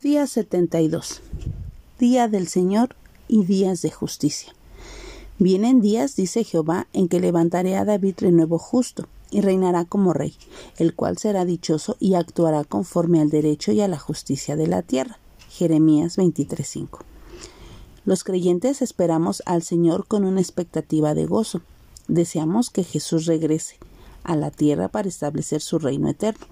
Día 72. Día del Señor y días de justicia. Vienen días, dice Jehová, en que levantaré a David renuevo justo, y reinará como rey, el cual será dichoso y actuará conforme al derecho y a la justicia de la tierra. Jeremías 23:5. Los creyentes esperamos al Señor con una expectativa de gozo. Deseamos que Jesús regrese a la tierra para establecer su reino eterno.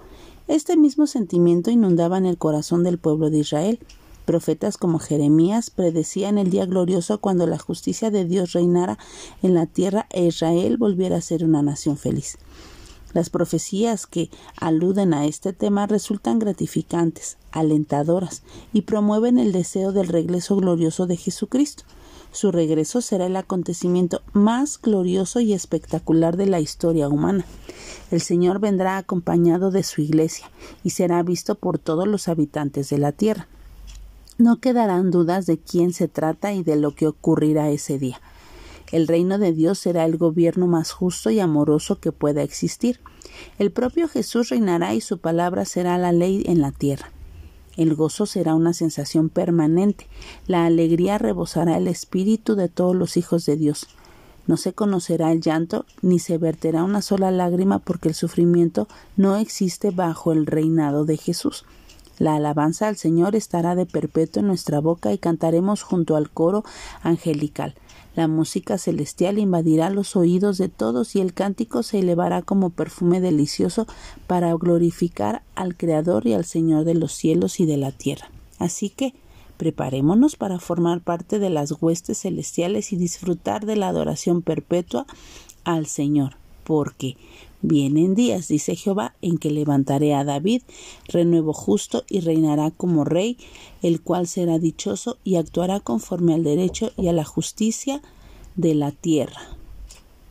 Este mismo sentimiento inundaba en el corazón del pueblo de Israel. Profetas como Jeremías predecían el día glorioso cuando la justicia de Dios reinara en la tierra e Israel volviera a ser una nación feliz. Las profecías que aluden a este tema resultan gratificantes, alentadoras y promueven el deseo del regreso glorioso de Jesucristo. Su regreso será el acontecimiento más glorioso y espectacular de la historia humana. El Señor vendrá acompañado de su iglesia y será visto por todos los habitantes de la tierra. No quedarán dudas de quién se trata y de lo que ocurrirá ese día. El reino de Dios será el gobierno más justo y amoroso que pueda existir. El propio Jesús reinará y su palabra será la ley en la tierra. El gozo será una sensación permanente. La alegría rebosará el espíritu de todos los hijos de Dios. No se conocerá el llanto ni se verterá una sola lágrima porque el sufrimiento no existe bajo el reinado de Jesús. La alabanza al Señor estará de perpetuo en nuestra boca y cantaremos junto al coro angelical. La música celestial invadirá los oídos de todos y el cántico se elevará como perfume delicioso para glorificar al Creador y al Señor de los cielos y de la tierra. Así que preparémonos para formar parte de las huestes celestiales y disfrutar de la adoración perpetua al Señor, porque Vienen días, dice Jehová, en que levantaré a David, renuevo justo, y reinará como rey, el cual será dichoso y actuará conforme al derecho y a la justicia de la tierra.